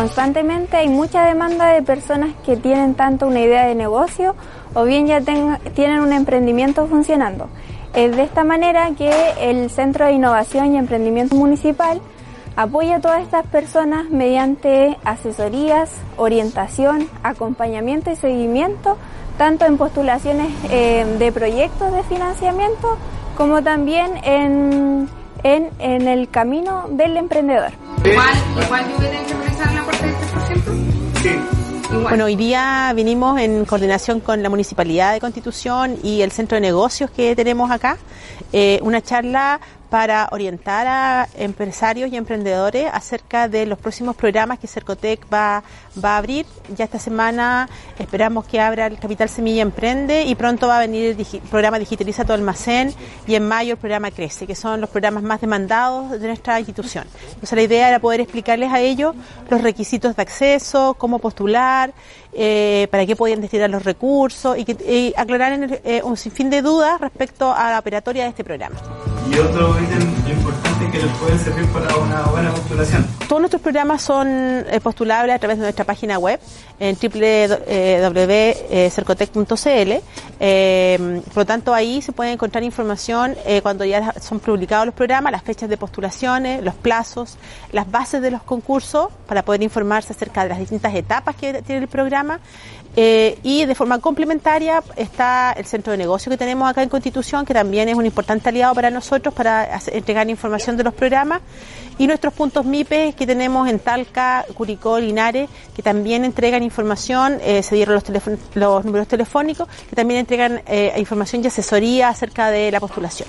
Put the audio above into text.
constantemente hay mucha demanda de personas que tienen tanto una idea de negocio o bien ya tienen un emprendimiento funcionando. Es de esta manera que el Centro de Innovación y Emprendimiento Municipal apoya a todas estas personas mediante asesorías, orientación, acompañamiento y seguimiento, tanto en postulaciones eh, de proyectos de financiamiento como también en, en, el camino del emprendedor. Voy a tener que realizar la parte del 3%. Sí. Bueno, hoy día vinimos en coordinación con la Municipalidad de Constitución y el Centro de Negocios que tenemos acá, eh, una charla para orientar a empresarios y emprendedores acerca de los próximos programas que Cercotec va, va a abrir. Ya esta semana esperamos que abra el Capital Semilla Emprende y pronto va a venir el programa Digitaliza tu almacén y en mayo el programa Crece, que son los programas más demandados de nuestra institución. Entonces la idea era poder explicarles a ellos los requisitos de acceso, cómo postular, eh, para qué podían destinar los recursos y, que, aclarar eh, un sinfín de dudas respecto a la operatoria de este programa. Y otro ítem importante que les puede servir para una buena postulación. Todos nuestros programas son eh, postulables a través de nuestra página web en www.cercotec.cl. Eh, por lo tanto, ahí se puede encontrar información eh, cuando ya son publicados los programas, las fechas de postulaciones, los plazos, las bases de los concursos para poder informarse acerca de las distintas etapas que tiene el programa y de forma complementaria está el centro de negocio que tenemos acá en Constitución, que también es un importante aliado para nosotros para entregar información de los programas, y nuestros puntos MIPE que tenemos en Talca, Curicó, Linares, que también entregan información, eh, se dieron los, los números telefónicos, que también entregan eh, información y asesoría acerca de la postulación.